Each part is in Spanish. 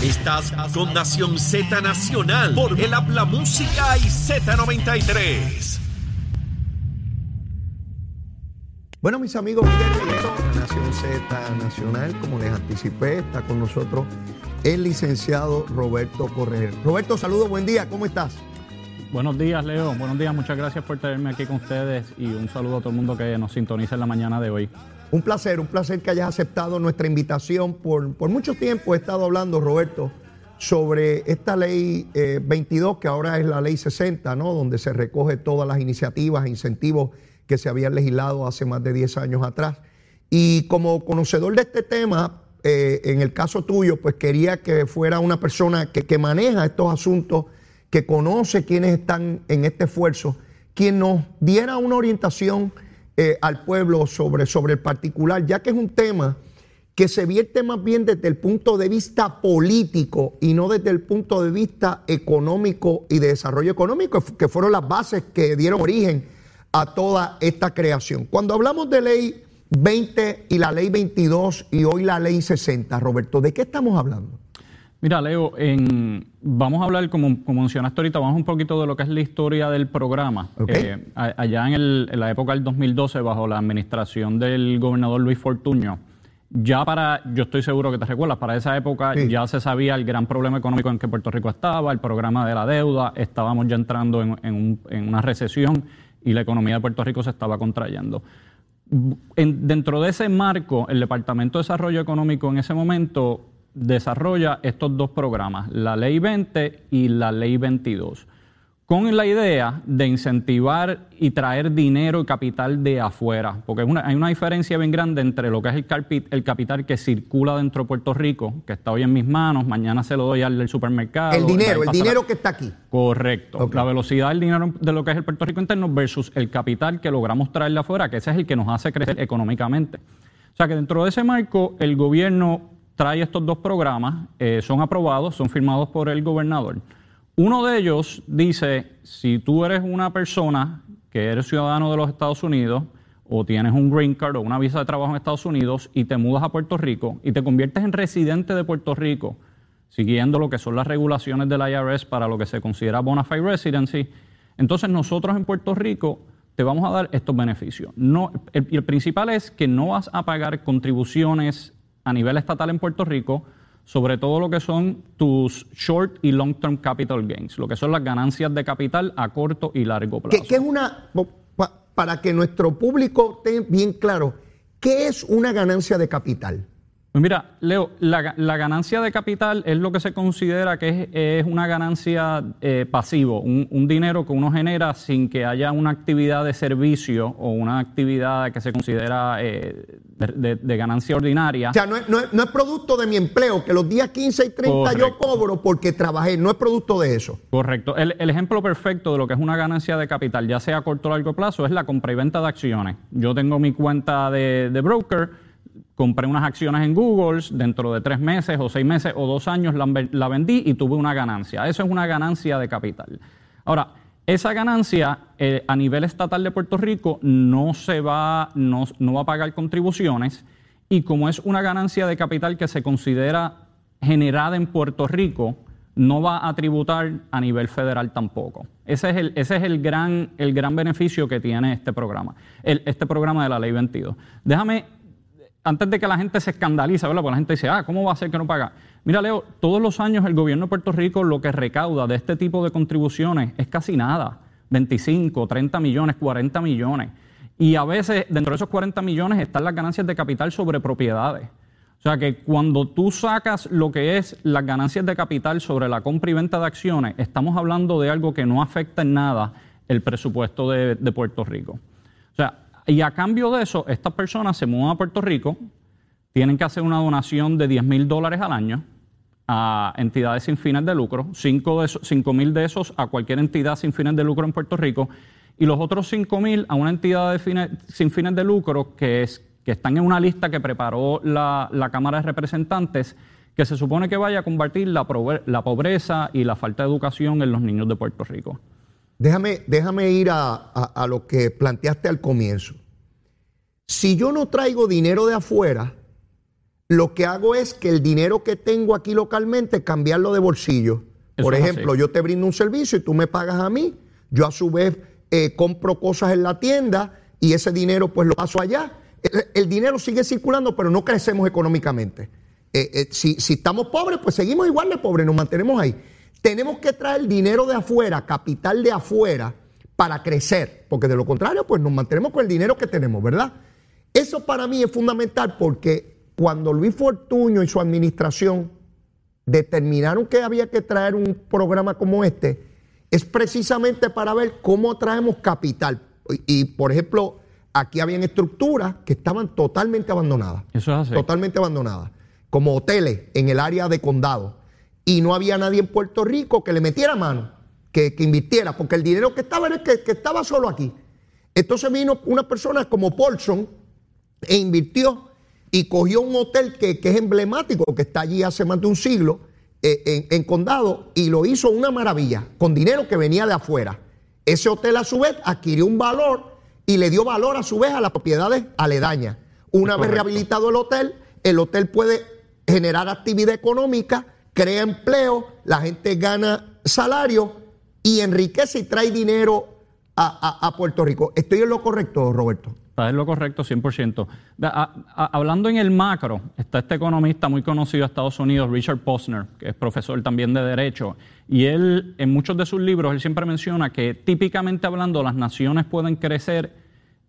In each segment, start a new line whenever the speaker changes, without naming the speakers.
Estás con Nación Z Nacional por el Habla Música y Z93.
Bueno, mis amigos, bienvenidos a Nación Z Nacional. Como les anticipé, está con nosotros el licenciado Roberto Correr. Roberto, saludos, buen día, ¿cómo estás?
Buenos días, Leo. Buenos días, muchas gracias por tenerme aquí con ustedes y un saludo a todo el mundo que nos sintoniza en la mañana de hoy.
Un placer, un placer que hayas aceptado nuestra invitación. Por, por mucho tiempo he estado hablando, Roberto, sobre esta ley 22, eh, que ahora es la ley 60, ¿no? Donde se recoge todas las iniciativas e incentivos que se habían legislado hace más de 10 años atrás. Y como conocedor de este tema, eh, en el caso tuyo, pues quería que fuera una persona que, maneja estos asuntos, que conoce quiénes están en este esfuerzo, quien nos diera una orientación eh, al pueblo sobre, sobre el particular, ya que es un tema que se vierte más bien desde el punto de vista político y no desde el punto de vista económico y de desarrollo económico, que fueron las bases que dieron origen a toda esta creación. Cuando hablamos de ley 20 y la ley 22 y hoy la ley 60, Roberto, ¿de qué estamos hablando?
Mira, Leo, en, vamos a hablar, como, como, mencionaste ahorita, vamos un poquito de lo que es la historia del programa. Eh, allá en, la época del 2012, bajo la administración del gobernador Luis Fortuño, ya para, yo estoy seguro que te recuerdas, para esa época ya se sabía el gran problema económico en que Puerto Rico estaba, el programa de la deuda, estábamos ya entrando en, una recesión y la economía de Puerto Rico se estaba contrayendo. dentro de ese marco, el Departamento de Desarrollo Económico en ese momento desarrolla estos dos programas, la Ley 20 y la Ley 22, con la idea de incentivar y traer dinero y capital de afuera, porque hay una diferencia bien grande entre lo que es el, capital que circula dentro de Puerto Rico, que está hoy en mis manos, mañana se lo doy al del supermercado.
El dinero, el dinero que está aquí.
Correcto. La velocidad del dinero de lo que es el Puerto Rico interno versus el capital que logramos traer de afuera, que ese es el que nos hace crecer económicamente. O sea que dentro de ese marco, el gobierno trae estos dos programas, eh, son aprobados, son firmados por el gobernador. Uno de ellos dice, si tú eres una persona que eres ciudadano de los Estados Unidos o tienes un green card o una visa de trabajo en Estados Unidos y te mudas a Puerto Rico y te conviertes en residente de Puerto Rico, siguiendo lo que son las regulaciones del IRS para lo que se considera bona fide residency, entonces nosotros en Puerto Rico te vamos a dar estos beneficios. No, el principal es que no vas a pagar contribuciones a nivel estatal en Puerto Rico sobre todo lo que son tus short y long term capital gains, lo que son las ganancias de capital a corto y largo plazo.
¿Qué, es una, para que nuestro público esté bien claro, qué es una ganancia de capital?
Pues mira, Leo, la, ganancia de capital es lo que se considera que es, una ganancia eh, pasivo, un, dinero que uno genera sin que haya una actividad de servicio o una actividad que se considera eh, de, ganancia ordinaria.
O sea, no es, producto de mi empleo, que los días 15 y 30 yo cobro porque trabajé, no es producto de eso.
Correcto. El, ejemplo perfecto de lo que es una ganancia de capital, ya sea a corto o largo plazo, es la compra y venta de acciones. Yo tengo mi cuenta de, de broker compré unas acciones en Google, dentro de tres meses o seis meses o dos años la, vendí y tuve una ganancia. Eso es una ganancia de capital. Ahora, esa ganancia eh, a nivel estatal de Puerto Rico no se va, no, va a pagar contribuciones y como es una ganancia de capital que se considera generada en Puerto Rico, no va a tributar a nivel federal tampoco. Ese es el, ese es el, gran, el gran beneficio que tiene este programa, este programa de la Ley 22. Déjame antes de que la gente se escandaliza, ¿verdad? Porque la gente dice, ah, ¿cómo va a ser que no paga? Mira, Leo, todos los años el gobierno de Puerto Rico lo que recauda de este tipo de contribuciones es casi nada. 25, 30 millones, 40 millones. Y a veces dentro de esos 40 millones están las ganancias de capital sobre propiedades. O sea que cuando tú sacas lo que es las ganancias de capital sobre la compra y venta de acciones, estamos hablando de algo que no afecta en nada el presupuesto de Puerto Rico. O sea, y a cambio de eso, estas personas se mudan a Puerto Rico, tienen que hacer una donación de 10 mil dólares al año a entidades sin fines de lucro, 5 mil de esos a cualquier entidad sin fines de lucro en Puerto Rico, y los otros 5 mil a una entidad sin fines de lucro que, es, que están en una lista que preparó la, Cámara de Representantes, que se supone que vaya a combatir la, pobreza y la falta de educación en los niños de Puerto Rico.
Déjame, déjame ir a, lo que planteaste al comienzo. Si yo no traigo dinero de afuera, lo que hago es que el dinero que tengo aquí localmente, cambiarlo de bolsillo. Por ejemplo, yo te brindo un servicio y tú me pagas a mí, yo a su vez eh, compro cosas en la tienda y ese dinero pues lo paso allá. El, dinero sigue circulando, pero no crecemos económicamente. Eh, eh, si, si estamos pobres, pues seguimos igual de pobres, nos mantenemos ahí. Tenemos que traer dinero de afuera, capital de afuera, para crecer, porque de lo contrario, pues nos mantenemos con el dinero que tenemos, ¿verdad? Eso para mí es fundamental porque cuando Luis Fortuño y su administración determinaron que había que traer un programa como este, es precisamente para ver cómo traemos capital. Y, por ejemplo, aquí habían estructuras que estaban totalmente abandonadas.
Eso es así.
Totalmente abandonadas. Como hoteles en el área de condado. Y no había nadie en Puerto Rico que le metiera mano, que, invirtiera, porque el dinero que estaba era el que, estaba solo aquí. Entonces vino una persona como Paulson e invirtió y cogió un hotel que, es emblemático, que está allí hace más de un siglo, eh, en, Condado, y lo hizo una maravilla, con dinero que venía de afuera. Ese hotel a su vez adquirió un valor y le dio valor a su vez a las propiedades aledañas. Una vez rehabilitado el hotel, el hotel puede generar actividad económica, crea empleo, la gente gana salario y enriquece y trae dinero a Puerto Rico. ¿Estoy en lo correcto, Roberto?
Está en lo correcto 100%. hablando en el macro, está este economista muy conocido de Estados Unidos, Richard Posner, que es profesor también de Derecho, y él, en muchos de sus libros, él siempre menciona que típicamente hablando, las naciones pueden crecer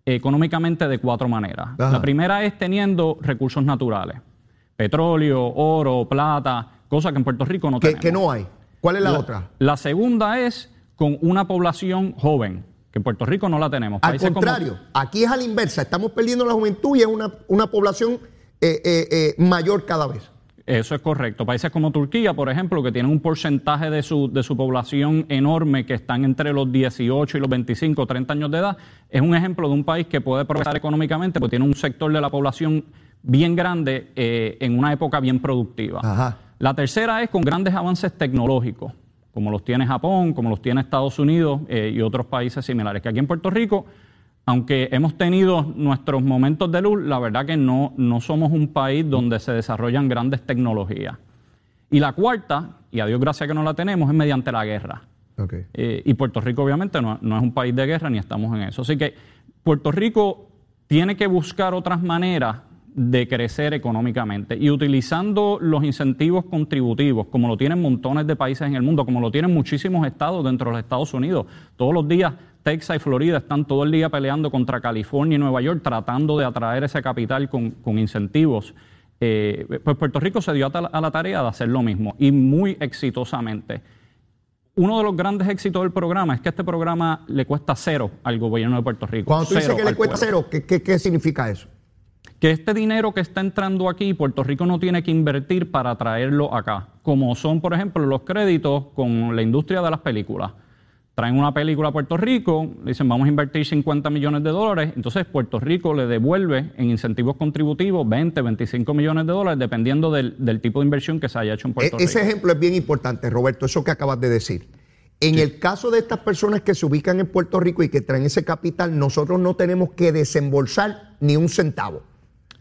económicamente de cuatro maneras. La primera es teniendo recursos naturales, petróleo, oro, plata, cosa que en Puerto Rico no
que,
tenemos.
Que no hay. ¿Cuál es la otra?
La segunda es con una población joven que en Puerto Rico no la tenemos.
Al contrario, aquí es a la inversa, estamos perdiendo la juventud y es una, población eh, eh, eh, mayor cada vez.
Eso es correcto. Países como Turquía, por ejemplo, que tienen un porcentaje de su, de su población enorme, que están entre los 18 y los 25 o 30 años de edad, es un ejemplo de un país que puede progresar económicamente porque tiene un sector de la población bien grande en una época bien productiva. La tercera es con grandes avances tecnológicos como los tiene Japón, como los tiene Estados Unidos eh, y otros países similares. Que aquí en Puerto Rico, aunque hemos tenido nuestros momentos de luz, la verdad que no, no somos un país donde se desarrollan grandes tecnologías. Y la cuarta, y a Dios gracias que no la tenemos, es mediante la guerra. Eh, y Puerto Rico obviamente no, no, es un país de guerra ni estamos en eso. Así que Puerto Rico tiene que buscar otras maneras de crecer económicamente y utilizando los incentivos contributivos, como lo tienen montones de países en el mundo, como lo tienen muchísimos estados dentro de los Estados Unidos. Todos los días Texas y Florida están todo el día peleando contra California y Nueva York, tratando de atraer ese capital con, incentivos. Eh, pues Puerto Rico se dio a, la tarea de hacer lo mismo y muy exitosamente. Uno de los grandes éxitos del programa es que este programa le cuesta cero al gobierno de Puerto Rico.
Cuando tú dices que le cuesta cero, qué significa eso?
Que este dinero que está entrando aquí, Puerto Rico no tiene que invertir para traerlo acá, como son, por ejemplo, los créditos con la industria de las películas. Traen una película a Puerto Rico, dicen vamos a invertir 50 millones de dólares, entonces Puerto Rico le devuelve en incentivos contributivos 20, 25 millones de dólares, dependiendo del, tipo de inversión que se haya hecho en Puerto e-,
Rico.
Ese
ejemplo es bien importante, Roberto, eso que acabas de decir. En el caso de estas personas que se ubican en Puerto Rico y que traen ese capital, nosotros no tenemos que desembolsar ni un centavo.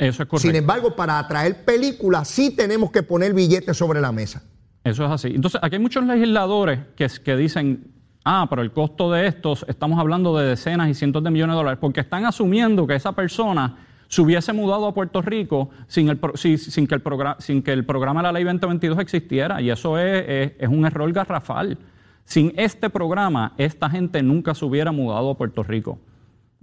Eso es correcto.
Sin embargo, para atraer películas sí tenemos que poner billetes sobre la mesa.
Eso es así. Entonces, aquí hay muchos legisladores que, que dicen, ah, pero el costo de estos, estamos hablando de decenas y cientos de millones de dólares, porque están asumiendo que esa persona se hubiese mudado a Puerto Rico sin, el, sin, que, el sin que el programa de la Ley 2022 existiera. Y eso es, es un error garrafal. Sin este programa, esta gente nunca se hubiera mudado a Puerto Rico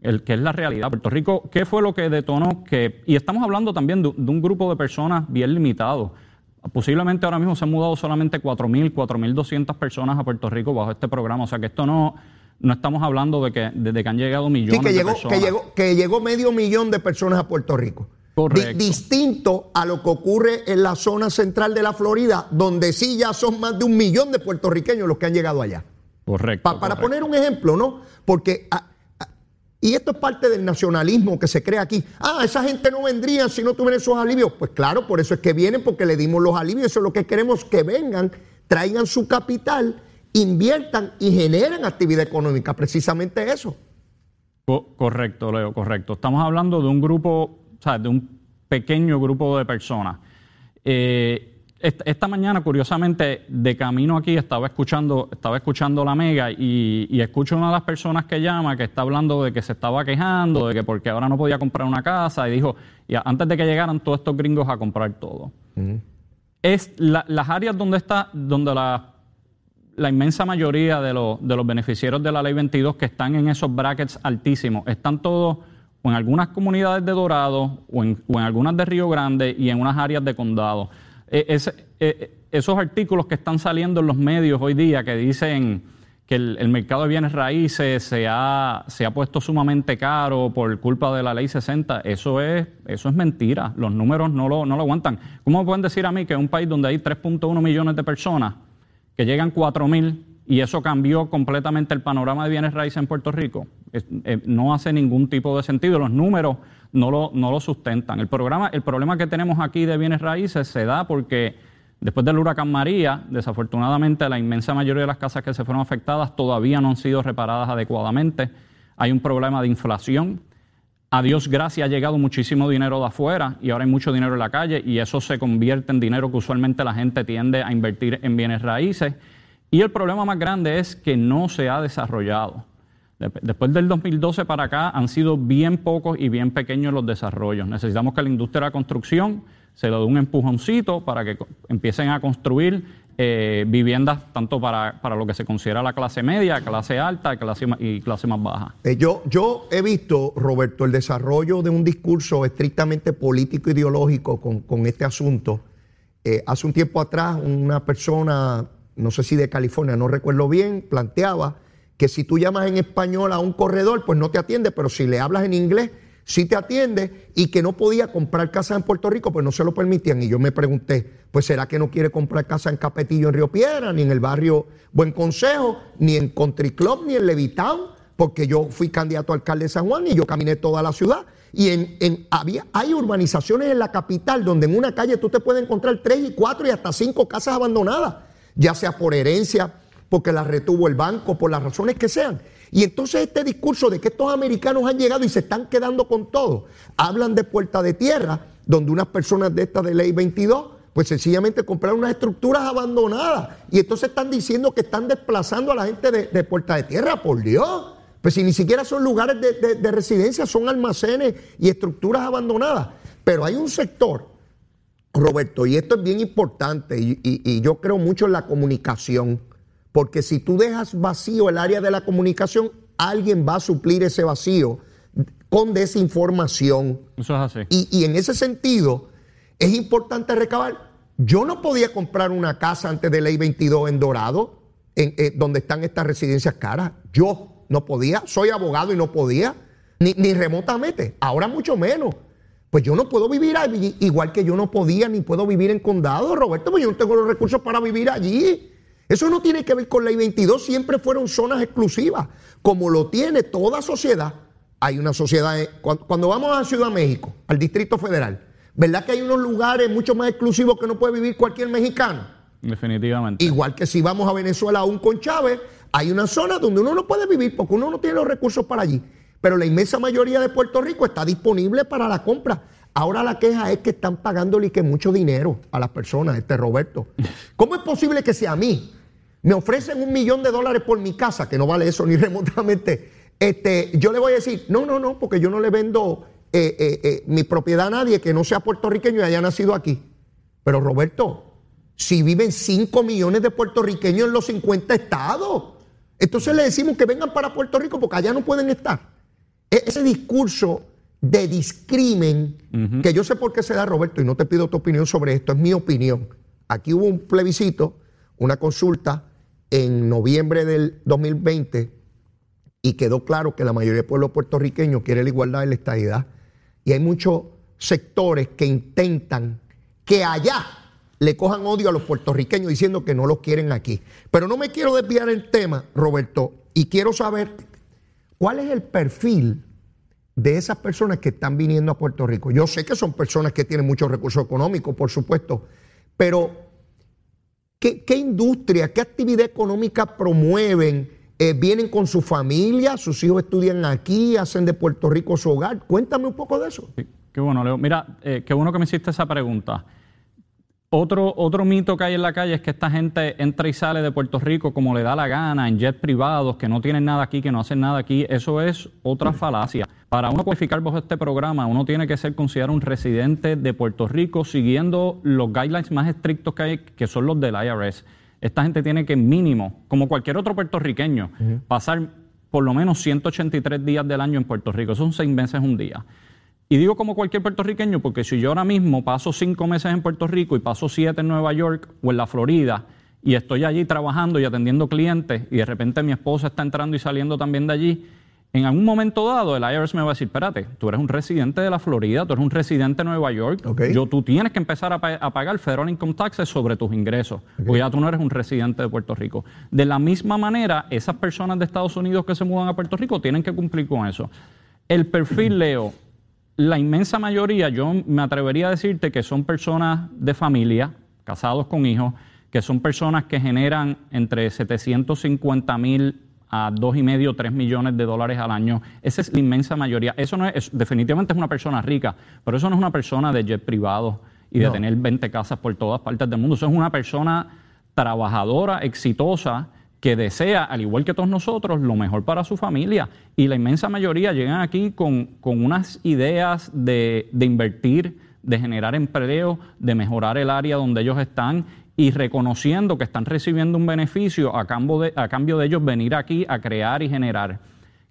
el que es la realidad. Puerto Rico, ¿qué fue lo que detonó que, y estamos hablando también de, un grupo de personas bien limitado, posiblemente ahora mismo se han mudado solamente 4.000, 4.200 personas a Puerto Rico bajo este programa, o sea que esto no, no estamos hablando de que, desde que han llegado millones
que
llegó,
de personas. Que llegó, que llegó medio millón de personas a Puerto Rico.
Correcto.
distinto a lo que ocurre en la zona central de la Florida, donde sí ya son más de un millón de puertorriqueños los que han llegado allá.
Correcto.
para poner un ejemplo, ¿no? Porque y esto es parte del nacionalismo que se crea aquí. Ah, esa gente no vendría si no tuvieran esos alivios. Pues claro, por eso es que vienen, porque le dimos los alivios. Eso es lo que queremos, que vengan, traigan su capital, inviertan y generen actividad económica. Precisamente eso.
Correcto, Leo, correcto. Estamos hablando de un grupo, o sea, de un pequeño grupo de personas. Eh, esta mañana, curiosamente, de camino aquí estaba escuchando, estaba escuchando la mega y, y, escucho una de las personas que llama que está hablando de que se estaba quejando, de que porque ahora no podía comprar una casa y dijo, y antes de que llegaran todos estos gringos a comprar todo. Es las áreas donde está, donde la, la inmensa mayoría de, los, de los beneficiarios de la ley 22 que están en esos brackets altísimos, están todos o en algunas comunidades de Dorado o en, o en algunas de Río Grande y en unas áreas de condado. Eh, eh, esos artículos que están saliendo en los medios hoy día que dicen que el, mercado de bienes raíces se ha, se ha, puesto sumamente caro por culpa de la ley 60, eso es, eso es mentira. Los números no lo, no lo aguantan. ¿Cómo pueden decir a mí que un país donde hay 3.1 millones de personas, que llegan 4.000 y eso cambió completamente el panorama de bienes raíces en Puerto Rico? Eh, no hace ningún tipo de sentido. Los números no lo, no lo sustentan. El, programa, el problema que tenemos aquí de bienes raíces se da porque después del huracán María, desafortunadamente la inmensa mayoría de las casas que se fueron afectadas todavía no han sido reparadas adecuadamente. Hay un problema de inflación. A Dios gracias ha llegado muchísimo dinero de afuera y ahora hay mucho dinero en la calle y eso se convierte en dinero que usualmente la gente tiende a invertir en bienes raíces. Y el problema más grande es que no se ha desarrollado. Después del 2012 para acá han sido bien pocos y bien pequeños los desarrollos. Necesitamos que la industria de la construcción se dé un empujoncito para que empiecen a construir eh, viviendas tanto para, lo que se considera la clase media, clase alta clase, y clase más baja.
Eh, yo, yo he visto, Roberto, el desarrollo de un discurso estrictamente político ideológico con, este asunto. Eh, hace un tiempo atrás una persona, no sé si de California, no recuerdo bien, planteaba que si tú llamas en español a un corredor, pues no te atiende, pero si le hablas en inglés, sí te atiende y que no podía comprar casa en Puerto Rico, pues no se lo permitían. Y yo me pregunté, pues será que no quiere comprar casa en Capetillo, en Río Piedra, ni en el barrio Buen Consejo, ni en Country Club, ni en Levitown, porque yo fui candidato a alcalde de San Juan y yo caminé toda la ciudad. Y en, en, había, hay urbanizaciones en la capital donde en una calle tú te puedes encontrar tres y cuatro y hasta cinco casas abandonadas, ya sea por herencia, porque la retuvo el banco, por las razones que sean. Y entonces este discurso de que estos americanos han llegado y se están quedando con todo, hablan de puerta de tierra, donde unas personas de esta de ley 22, pues sencillamente compraron unas estructuras abandonadas. Y entonces están diciendo que están desplazando a la gente de, puerta de tierra, por Dios. Pues si ni siquiera son lugares de, residencia, son almacenes y estructuras abandonadas. Pero hay un sector, Roberto, y esto es bien importante, y yo creo mucho en la comunicación porque si tú dejas vacío el área de la comunicación, alguien va a suplir ese vacío con desinformación.
Eso es así.
Y, en ese sentido, es importante recabar. Yo no podía comprar una casa antes de ley 22 en Dorado, en, eh, donde están estas residencias caras. Yo no podía. Soy abogado y no podía. Ni, ni remotamente. Ahora mucho menos. Pues yo no puedo vivir allí, igual que yo no podía ni puedo vivir en condado, Roberto, pues yo no tengo los recursos para vivir allí. Eso no tiene que ver con ley 22, siempre fueron zonas exclusivas, como lo tiene toda sociedad. Hay una sociedad, cuando vamos a Ciudad México, al Distrito Federal, ¿verdad que hay unos lugares mucho más exclusivos que no puede vivir cualquier mexicano?
Definitivamente.
Igual que si vamos a Venezuela aún con Chávez, hay una zona donde uno no puede vivir porque uno no tiene los recursos para allí. Pero la inmensa mayoría de Puerto Rico está disponible para la compra. Ahora la queja es que están pagándole que mucho dinero a las personas, este Roberto. ¿Cómo es posible que sea a mí, me ofrecen un millón de dólares por mi casa, que no vale eso ni remotamente, este, yo le voy a decir, no, no, no, porque yo no le vendo eh, eh, eh, mi propiedad a nadie que no sea puertorriqueño y haya nacido aquí. Pero Roberto, si viven 5 millones de puertorriqueños en los 50 estados, entonces le decimos que vengan para Puerto Rico porque allá no pueden estar. E, ese discurso de discrimen, que yo sé por qué se da, Roberto, y no te pido tu opinión sobre esto, es mi opinión. Aquí hubo un plebiscito, una consulta en noviembre del 2020 y quedó claro que la mayoría del pueblo puertorriqueño quiere la igualdad y la estabilidad. Y hay muchos sectores que intentan que allá le cojan odio a los puertorriqueños diciendo que no los quieren aquí. Pero no me quiero desviar el tema, Roberto, y quiero saber cuál es el perfil de esas personas que están viniendo a Puerto Rico. Yo sé que son personas que tienen muchos recursos económicos, por supuesto, pero ¿Qué, industria, qué actividad económica promueven? Eh, ¿Vienen con su familia? ¿Sus hijos estudian aquí? ¿Hacen de Puerto Rico su hogar? Cuéntame un poco de eso.
Qué bueno, Leo. Mira, eh, qué bueno que me hiciste esa pregunta. Otro, otro mito que hay en la calle es que esta gente entra y sale de Puerto Rico como le da la gana, en jets privados, que no tienen nada aquí, que no hacen nada aquí. Eso es otra falacia. Para uno cualificar bajo este programa, uno tiene que ser considerado un residente de Puerto Rico siguiendo los guidelines más estrictos que hay, que son los del IRS. Esta gente tiene que mínimo, como cualquier otro puertorriqueño, pasar por lo menos 183 días del año en Puerto Rico. Son seis meses un día. Y digo como cualquier puertorriqueño porque si yo ahora mismo paso cinco meses en Puerto Rico y paso siete en Nueva York o en la Florida y estoy allí trabajando y atendiendo clientes y de repente mi esposa está entrando y saliendo también de allí, en algún momento dado el IRS me va a decir, espérate, tú eres un residente de la Florida, tú eres un residente de Nueva York, yo, tú tienes que empezar a, pagar federal income taxes sobre tus ingresos, porque ya tú no eres un residente de Puerto Rico. De la misma manera, esas personas de Estados Unidos que se mudan a Puerto Rico tienen que cumplir con eso. El perfil, Leo, la inmensa mayoría, yo me atrevería a decirte que son personas de familia, casados con hijos, que son personas que generan entre 750 mil a dos y medio, tres millones de dólares al año. Esa es la inmensa mayoría. Eso no es, definitivamente es una persona rica, pero eso no es una persona de jet privado y de tener 20 casas por todas partes del mundo. Eso es una persona trabajadora, exitosa, que desea, al igual que todos nosotros, lo mejor para su familia. Y la inmensa mayoría llegan aquí con, unas ideas de, invertir, de generar empleo, de mejorar el área donde ellos están y reconociendo que están recibiendo un beneficio a cambio de, a cambio de ellos venir aquí a crear y generar.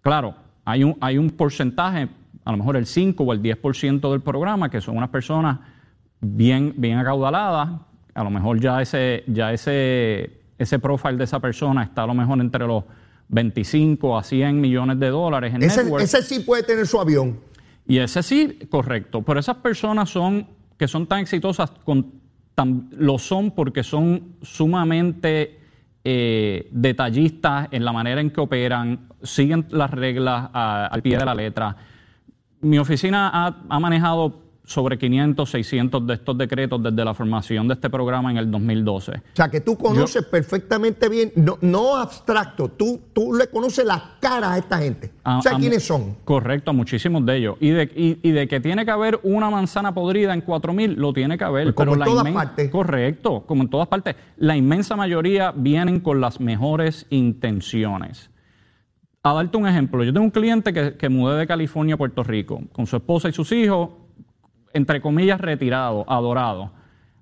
Claro, hay un, hay un porcentaje, a lo mejor el 5 o el 10% del programa, que son unas personas bien, bien acaudaladas, a lo mejor ya ese, ya ese ese profile de esa persona está a lo mejor entre los 25 a 100 millones de dólares en
ese, ese sí puede tener su avión.
Y ese sí, correcto. Pero esas personas son que son tan exitosas, lo son porque son sumamente eh, detallistas en la manera en que operan, siguen las reglas al pie de la letra. Mi oficina ha, ha manejado sobre 500, 600 de estos decretos desde la formación de este programa en el 2012. O
sea, que tú conoces perfectamente bien, no, abstracto, tú, tú le conoces las caras a esta gente. o sea, ¿quiénes son?
Correcto, muchísimos de ellos. Y de, y, de que tiene que haber una manzana podrida en 4000, lo tiene que haber.
Pues como en todas partes.
Correcto, como en todas partes. La inmensa mayoría vienen con las mejores intenciones. A darte un ejemplo, yo tengo un cliente que, que mudé de California a Puerto Rico con su esposa y sus hijos entre comillas, retirado, adorado.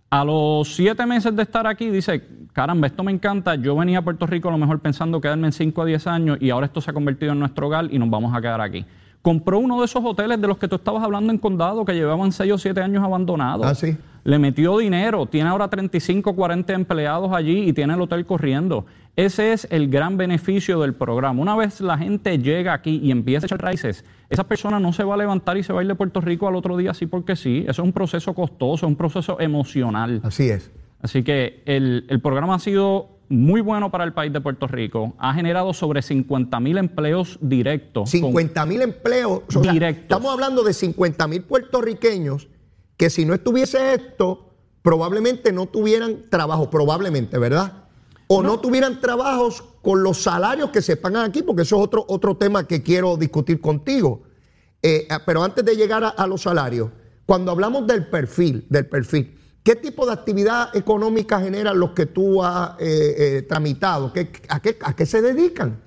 A los siete meses de estar aquí, dice, caramba, esto me encanta, yo venía a Puerto Rico a lo mejor pensando quedarme en 5 a 10 años y ahora esto se ha convertido en nuestro hogar y nos vamos a quedar aquí. Compró uno de esos hoteles de los que tú estabas hablando en Condado, que llevaban 6 o 7 años abandonados.
Ah, sí.
Le metió dinero, tiene ahora 35, 40 empleados allí y tiene el hotel corriendo. Ese es el gran beneficio del programa. Una vez la gente llega aquí y empieza a echar raíces, esa persona no se va a levantar y se va a ir de Puerto Rico al otro día así porque sí. Eso es un proceso costoso, es un proceso emocional.
Así es.
Así que el, programa ha sido muy bueno para el país de Puerto Rico. Ha generado sobre 50 mil empleos directos.
50 mil empleos directos. estamos hablando de 50 mil puertorriqueños que si no estuviese esto, probablemente no tuvieran trabajo, probablemente, ¿verdad? o no, tuvieran trabajos con los salarios que se pagan aquí, porque eso es otro, otro tema que quiero discutir contigo. Eh, ah, pero antes de llegar a, los salarios, cuando hablamos del perfil, del perfil, ¿qué tipo de actividad económica generan los que tú has eh, eh, tramitado? a, qué, se dedican?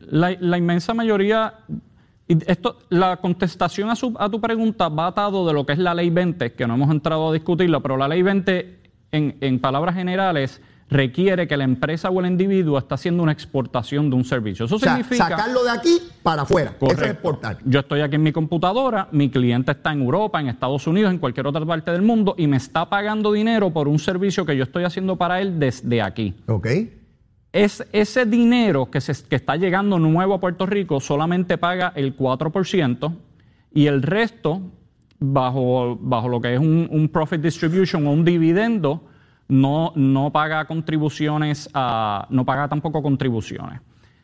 La, inmensa mayoría, esto, la contestación a, a, tu pregunta va atado de lo que es la ley 20, que no hemos entrado a discutirla, pero la ley 20, en, en palabras generales, requiere que la empresa o el individuo está haciendo una exportación de un servicio. Eso significa.
Sacarlo de aquí para afuera. Eso es exportar.
Yo estoy aquí en mi computadora, mi cliente está en Europa, en Estados Unidos, en cualquier otra parte del mundo y me está pagando dinero por un servicio que yo estoy haciendo para él desde aquí.
Ok.
Es ese dinero que, se, que está llegando nuevo a Puerto Rico solamente paga el 4% y el resto, bajo, bajo lo que es un, un profit distribution o un dividendo, no, no paga contribuciones, no paga tampoco contribuciones.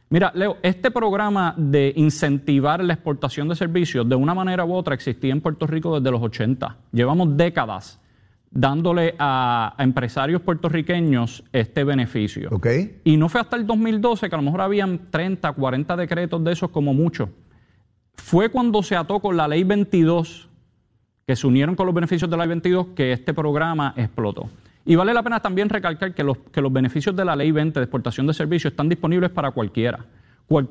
Mira, Leo, este programa de incentivar la exportación de servicios de una manera u otra existía en Puerto Rico desde los 80. Llevamos décadas dándole a, empresarios puertorriqueños este beneficio. Y no fue hasta el 2012 que a lo mejor habían 30, 40 decretos de esos como mucho. Fue cuando se ató con la ley 22 que se unieron con los beneficios de la ley 22 que este programa explotó. Y vale la pena también recalcar que los, que los beneficios de la ley 20 de exportación de servicios están disponibles para cualquiera.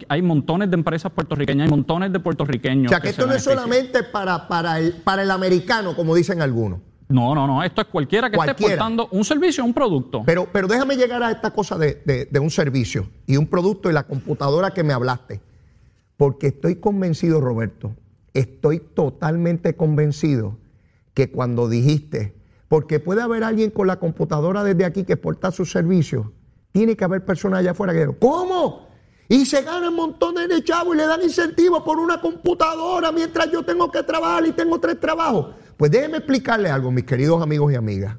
hay montones de empresas puertorriqueñas, hay montones de puertorriqueños.
O sea, que, esto no es solamente para, para, el, para el americano, como dicen algunos.
No, no, no. Esto es cualquiera que esté exportando un servicio o un producto.
Pero, pero déjame llegar a esta cosa de, de un servicio y un producto y la computadora que me hablaste. Porque estoy convencido, Roberto, estoy totalmente convencido que cuando dijiste, porque puede haber alguien con la computadora desde aquí que exporta sus servicios, tiene que haber personas allá afuera que digan, ¿cómo? Y se ganan montones de chavos y le dan incentivos por una computadora mientras yo tengo que trabajar y tengo tres trabajos. Pues déjenme explicarle algo, mis queridos amigos y amigas.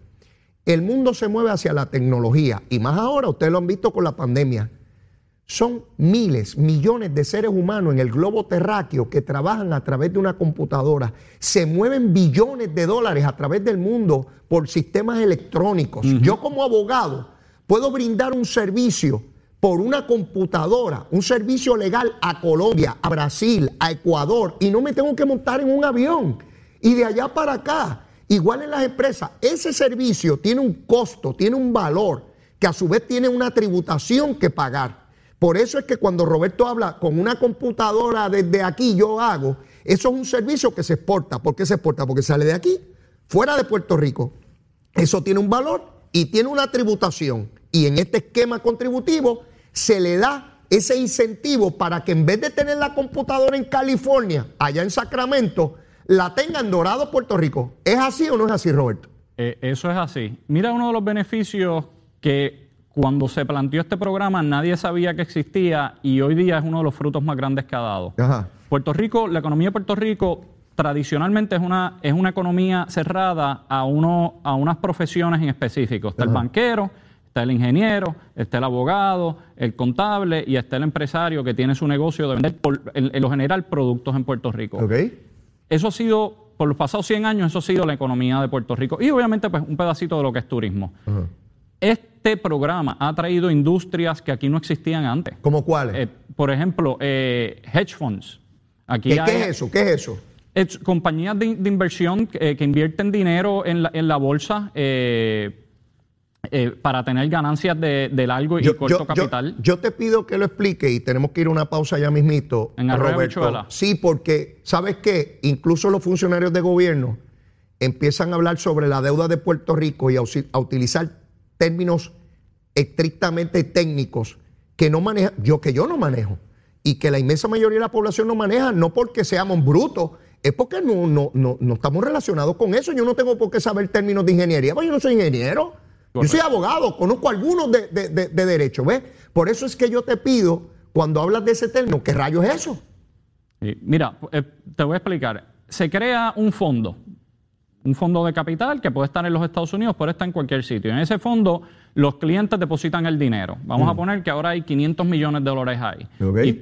El mundo se mueve hacia la tecnología y más ahora, ustedes lo han visto con la pandemia. Son miles, millones de seres humanos en el globo terráqueo que trabajan a través de una computadora. Se mueven billones de dólares a través del mundo por sistemas electrónicos. Yo como abogado puedo brindar un servicio por una computadora, un servicio legal a Colombia, a Brasil, a Ecuador, y no me tengo que montar en un avión y de allá para acá. Igual en las empresas, ese servicio tiene un costo, tiene un valor, que a su vez tiene una tributación que pagar. Por eso es que cuando Roberto habla con una computadora desde aquí, yo hago, eso es un servicio que se exporta. ¿Por qué se exporta? Porque sale de aquí, fuera de Puerto Rico. Eso tiene un valor y tiene una tributación. Y en este esquema contributivo se le da ese incentivo para que en vez de tener la computadora en California, allá en Sacramento, la tenga en Dorado, Puerto Rico. ¿Es así o no es así, Roberto?
Eh, eso es así. Mira uno de los beneficios que cuando se planteó este programa nadie sabía que existía y hoy día es uno de los frutos más grandes que ha dado. Puerto Rico, la economía de Puerto Rico tradicionalmente es una, es una economía cerrada a, uno, a unas profesiones en específico. Está el banquero, está el ingeniero, está el abogado, el contable y está el empresario que tiene su negocio de vender, en, lo general, productos en Puerto Rico. Eso ha sido, por los pasados 100 años, eso ha sido la economía de Puerto Rico. Y obviamente, pues, un pedacito de lo que es turismo. Este programa ha traído industrias que aquí no existían antes.
¿Como cuáles?
Eh, por ejemplo, eh, hedge funds.
Aquí ¿Qué, es eso? ¿Qué es eso?
Es compañías de, inversión que, invierten dinero en la, en la bolsa eh, para tener ganancias de, largo y corto capital.
Yo, te pido que lo explique y tenemos que ir a una pausa ya mismito.
En Roberto.
Sí, porque, ¿sabes qué? Incluso los funcionarios de gobierno empiezan a hablar sobre la deuda de Puerto Rico y a, utilizar términos estrictamente técnicos que no maneja, yo que yo no manejo y que la inmensa mayoría de la población no maneja, no porque seamos brutos, es porque no, no, no, no estamos relacionados con eso. Yo no tengo por qué saber términos de ingeniería, pues yo no soy ingeniero. Yo soy abogado, conozco algunos de, de, derecho, ¿ves? Por eso es que yo te pido, cuando hablas de ese término, ¿qué rayo es eso?
mira, eh, te voy a explicar. Se crea un fondo, un fondo de capital que puede estar en los Estados Unidos, puede estar en cualquier sitio. En ese fondo los clientes depositan el dinero. Vamos a mm. poner que ahora hay 500 millones de dólares ahí.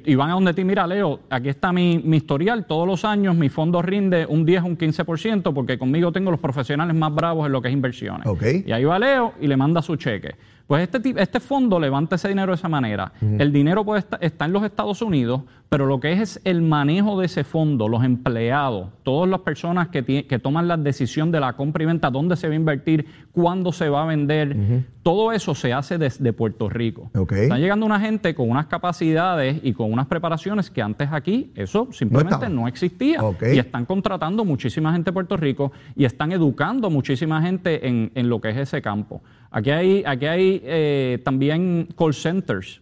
Y, van a donde ti, mira, Leo, aquí está mi, mi, historial, todos los años mi fondo rinde un 10 o un 15% porque conmigo tengo los profesionales más bravos en lo que es inversiones. Y ahí va Leo y le manda su cheque. Pues este, este fondo levanta ese dinero de esa manera. El dinero puede estar, está en los Estados Unidos, pero lo que es, el manejo de ese fondo, los empleados, todas las personas que, que toman la decisión de la compra y venta, dónde se va a invertir, cuándo se va a vender, todo eso se hace desde Puerto Rico. Está llegando una gente con unas capacidades y con unas preparaciones que antes aquí eso simplemente no, existía. Y están contratando muchísima gente de Puerto Rico y están educando muchísima gente en, en lo que es ese campo. Aquí hay, aquí hay eh, también call centers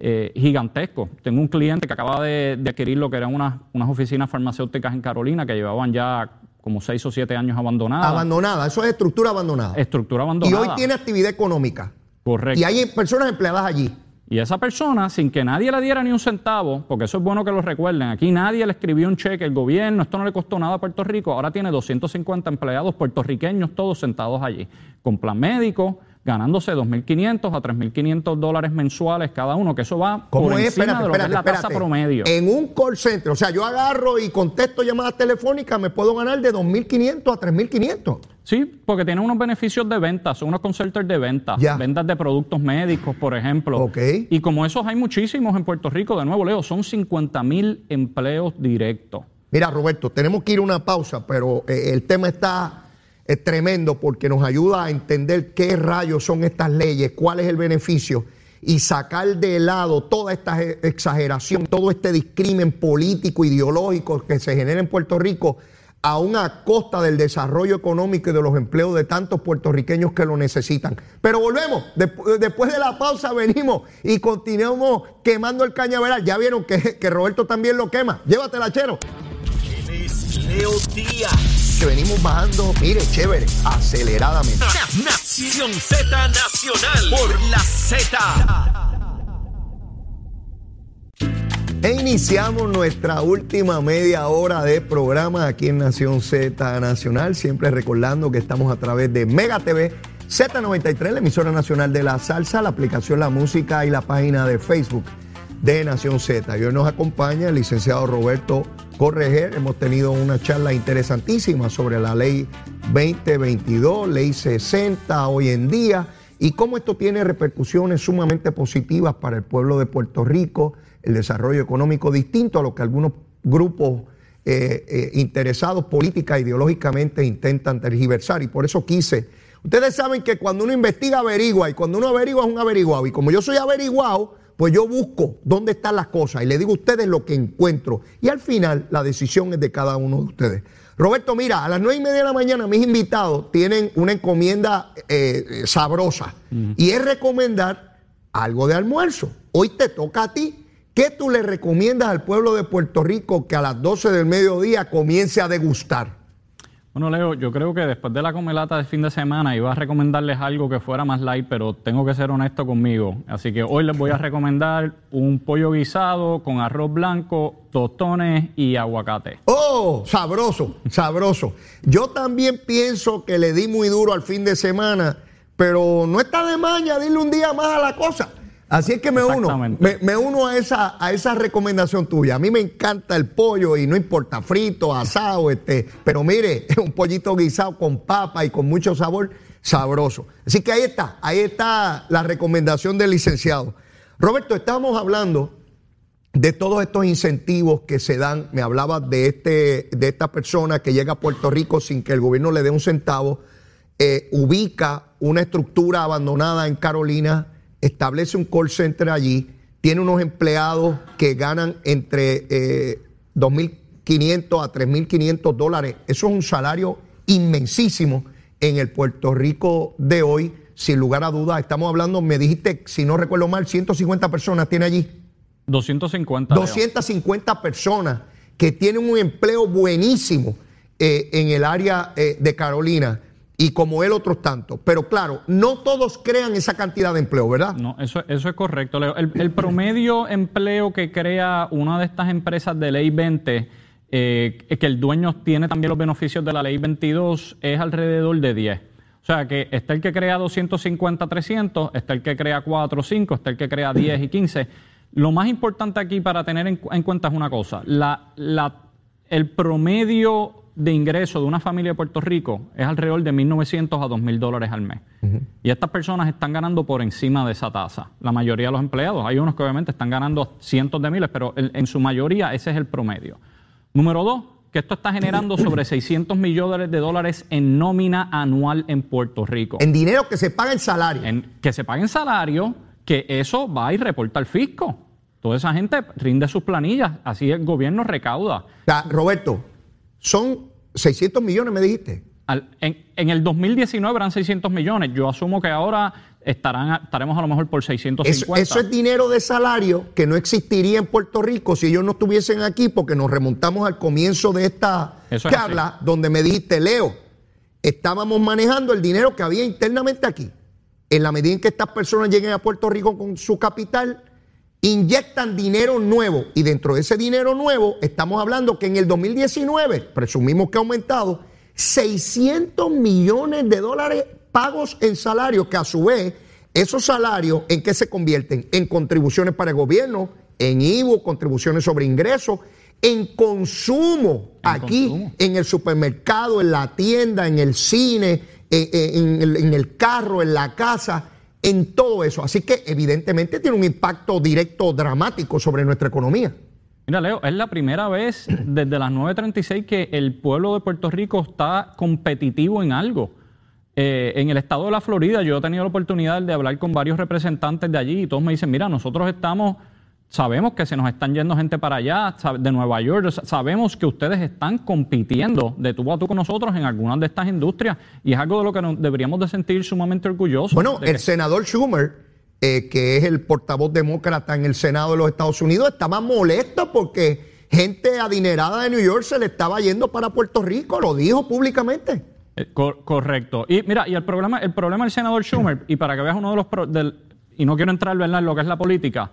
eh, gigantescos. Tengo un cliente que acaba de, adquirir lo que eran unas, unas oficinas farmacéuticas en Carolina que llevaban ya como seis o siete años abandonadas.
Abandonada, eso es estructura abandonada.
Estructura abandonada.
Y hoy tiene actividad económica.
Correcto.
Y hay personas empleadas allí.
Y esa persona, sin que nadie le diera ni un centavo, porque eso es bueno que lo recuerden, aquí nadie le escribió un cheque, el gobierno, esto no le costó nada a Puerto Rico, ahora tiene 250 empleados puertorriqueños todos sentados allí, con plan médico, ganándose 2.500 a 3.500 dólares mensuales cada uno, que eso va
por encima de lo que es
la tasa promedio.
En un call center, o sea, yo agarro y contesto llamadas telefónicas, me puedo ganar de 2.500 a 3.500.
Sí, porque tiene unos beneficios de ventas, son unos consultores de ventas, ventas de productos médicos, por ejemplo.
Okay.
Y como esos hay muchísimos en Puerto Rico, de nuevo, Leo, son 50.000 empleos directos.
Mira, Roberto, tenemos que ir a una pausa, pero eh, el tema está eh, tremendo porque nos ayuda a entender qué rayos son estas leyes, cuál es el beneficio y sacar de lado toda esta exageración, todo este discrimen político, ideológico que se genera en Puerto Rico, aún a costa del desarrollo económico y de los empleos de tantos puertorriqueños que lo necesitan. Pero volvemos, después de la pausa venimos y continuamos quemando el cañaveral. Ya vieron que, que Roberto también lo quema. Llévatela, chero.
Es Leo Díaz.
Que venimos bajando, mire, chévere, aceleradamente.
Na- Nación Z Nacional por la Z.
E iniciamos nuestra última media hora de programa aquí en Nación Z Nacional, siempre recordando que estamos a través de Mega TV, Z93, la emisora nacional de la salsa, la aplicación La Música y la página de Facebook de Nación Z. Y hoy nos acompaña el licenciado Roberto Correger. Hemos tenido una charla interesantísima sobre la ley 2022, ley 60 hoy en día y cómo esto tiene repercusiones sumamente positivas para el pueblo de Puerto Rico, el desarrollo económico distinto a lo que algunos grupos eh, eh, interesados política e ideológicamente intentan tergiversar. Y por eso quise. Ustedes saben que cuando uno investiga, averigua, y cuando uno averigua es un averiguado. Y como yo soy averiguado, pues yo busco dónde están las cosas y le digo a ustedes lo que encuentro. Y al final la decisión es de cada uno de ustedes. Roberto, mira, a las nueve y media de la mañana mis invitados tienen una encomienda eh, eh, sabrosa y es recomendar algo de almuerzo. Hoy te toca a ti. ¿Qué tú le recomiendas al pueblo de Puerto Rico que a las 12 del mediodía comience a degustar?
Bueno, Leo, yo creo que después de la comelata del fin de semana iba a recomendarles algo que fuera más light, pero tengo que ser honesto conmigo. Así que hoy les voy a recomendar un pollo guisado con arroz blanco, tostones y aguacate.
Oh, sabroso, sabroso. Yo también pienso que le di muy duro al fin de semana, pero no está de maña dile un día más a la cosa. Así es que me uno, me, me uno a esa, a esa recomendación tuya. A mí me encanta el pollo y no importa frito, asado, este, pero mire, un pollito guisado con papa y con mucho sabor, sabroso. Así que ahí está, ahí está la recomendación del licenciado. Roberto, estábamos hablando de todos estos incentivos que se dan, me hablaba de, este, de esta persona que llega a Puerto Rico sin que el gobierno le dé un centavo, eh, ubica una estructura abandonada en Carolina, establece un call center allí, tiene unos empleados que ganan entre eh, 2.500 a 3.500 dólares. Eso es un salario inmensísimo en el Puerto Rico de hoy, sin lugar a dudas. Estamos hablando, me dijiste, si no recuerdo mal, 150 personas tiene allí.
250. Leo.
250 personas que tienen un empleo buenísimo eh, en el área eh, de Carolina y como él otros tantos. Pero claro, no todos crean esa cantidad de empleo, ¿verdad?
No, eso, eso es correcto. El, el promedio empleo que crea una de estas empresas de ley 20, eh, que el dueño tiene también los beneficios de la ley 22, es alrededor de 10. O sea que está el que crea 250, 300, está el que crea 4, 5, está el que crea 10 y 15. Lo más importante aquí para tener en, cu- en cuenta es una cosa. La- el promedio de ingreso de una familia de Puerto Rico es alrededor de 1.900 a 2.000 dólares al mes. Y estas personas están ganando por encima de esa tasa. La mayoría de los empleados, hay unos que obviamente están ganando cientos de miles, pero en, en su mayoría ese es el promedio. Número dos, que esto está generando sobre 600 millones de dólares en nómina anual en Puerto Rico.
En dinero que se paga en salario.
En- que se paguen salario, que eso va y reporta al fisco. Toda esa gente rinde sus planillas, así el gobierno recauda.
O sea, Roberto, son 600 millones, me dijiste.
Al- en, en el 2019 eran 600 millones. Yo asumo que ahora estarán, estaremos a lo mejor por
Eso,
650.
eso es dinero de salario que no existiría en Puerto Rico si ellos no estuviesen aquí, porque nos remontamos al comienzo de esta
Eso es
charla, donde me dijiste, Leo, estábamos manejando el dinero que había internamente aquí. En la medida en que estas personas lleguen a Puerto Rico con su capital, inyectan dinero nuevo. Y dentro de ese dinero nuevo, estamos hablando que en el 2019, presumimos que ha aumentado, 600 millones de dólares pagos en salarios, que a su vez, esos salarios, ¿en qué se convierten? En contribuciones para el gobierno, en IVO, contribuciones sobre ingresos, en consumo,
En
aquí,
consumo.
en el supermercado, en la tienda, en el cine, en, en el, en el carro, en la casa, en todo eso. Así que evidentemente tiene un impacto directo dramático sobre nuestra economía.
Mira, Leo, es la primera vez desde las 9.36 que el pueblo de Puerto Rico está competitivo en algo. Eh, en el estado de la Florida yo he tenido la oportunidad de hablar con varios representantes de allí y todos me dicen, mira, nosotros estamos, sabemos que se nos están yendo gente para allá, de Nueva York, sabemos que ustedes están compitiendo de tú a tú con nosotros en algunas de estas industrias y es algo de lo que nos deberíamos de sentir sumamente orgullosos.
Bueno, el senador Schumer eh, que es el portavoz demócrata en el Senado de los Estados Unidos, estaba molesto porque gente adinerada de New York se le estaba yendo para Puerto Rico, lo dijo públicamente.
Eh, correcto. Y mira, y el problema, el problema del senador Schumer, y para que veas uno de los... del, y no quiero entrar en lo que es la política,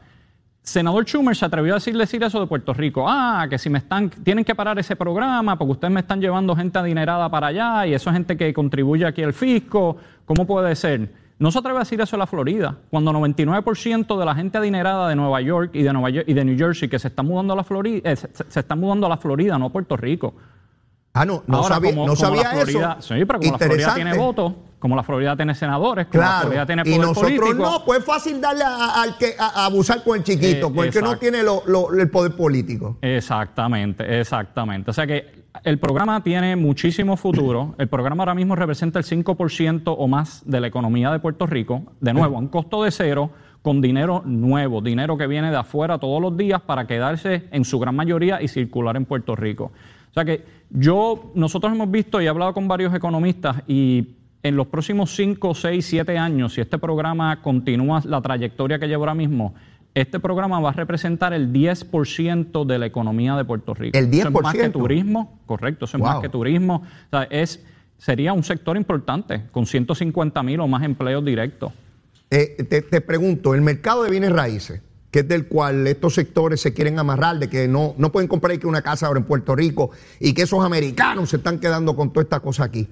senador Schumer se atrevió a decir, decir eso de Puerto Rico. Ah, que si me están, tienen que parar ese programa porque ustedes me están llevando gente adinerada para allá y eso es gente que contribuye aquí al fisco. ¿Cómo puede ser? No se atreve a decir eso a la Florida, cuando 99% de la gente adinerada de Nueva York y de, Nueva y de New Jersey que se está mudando a la Florida, eh, se, está mudando a la Florida, no a Puerto Rico.
Ah, no, no sabía, no sabía
eso. Sí, pero como la Florida tiene votos, como la Florida tiene senadores, como la Florida tiene poder
Y nosotros no, pues es fácil darle al que a, abusar con el chiquito, eh, no tiene el poder político.
Exactamente, exactamente. O sea que el programa tiene muchísimo futuro. El programa ahora mismo representa el 5% o más de la economía de Puerto Rico. De nuevo, a un costo de cero, con dinero nuevo, dinero que viene de afuera todos los días para quedarse en su gran mayoría y circular en Puerto Rico. O sea que yo, nosotros hemos visto y he hablado con varios economistas y en los próximos 5, 6, 7 años, si este programa continúa la trayectoria que lleva ahora mismo, este programa va a representar el 10% de la economía de Puerto Rico.
El 10%.
Eso es más que turismo, correcto, eso es más que turismo. O sea, es, sería un sector importante, con 150 mil o más empleos directos.
Eh, te, pregunto, el mercado de bienes raíces, que es del cual estos sectores se quieren amarrar, de que no, no pueden comprar una casa ahora en Puerto Rico y que esos americanos se están quedando con toda esta cosa aquí.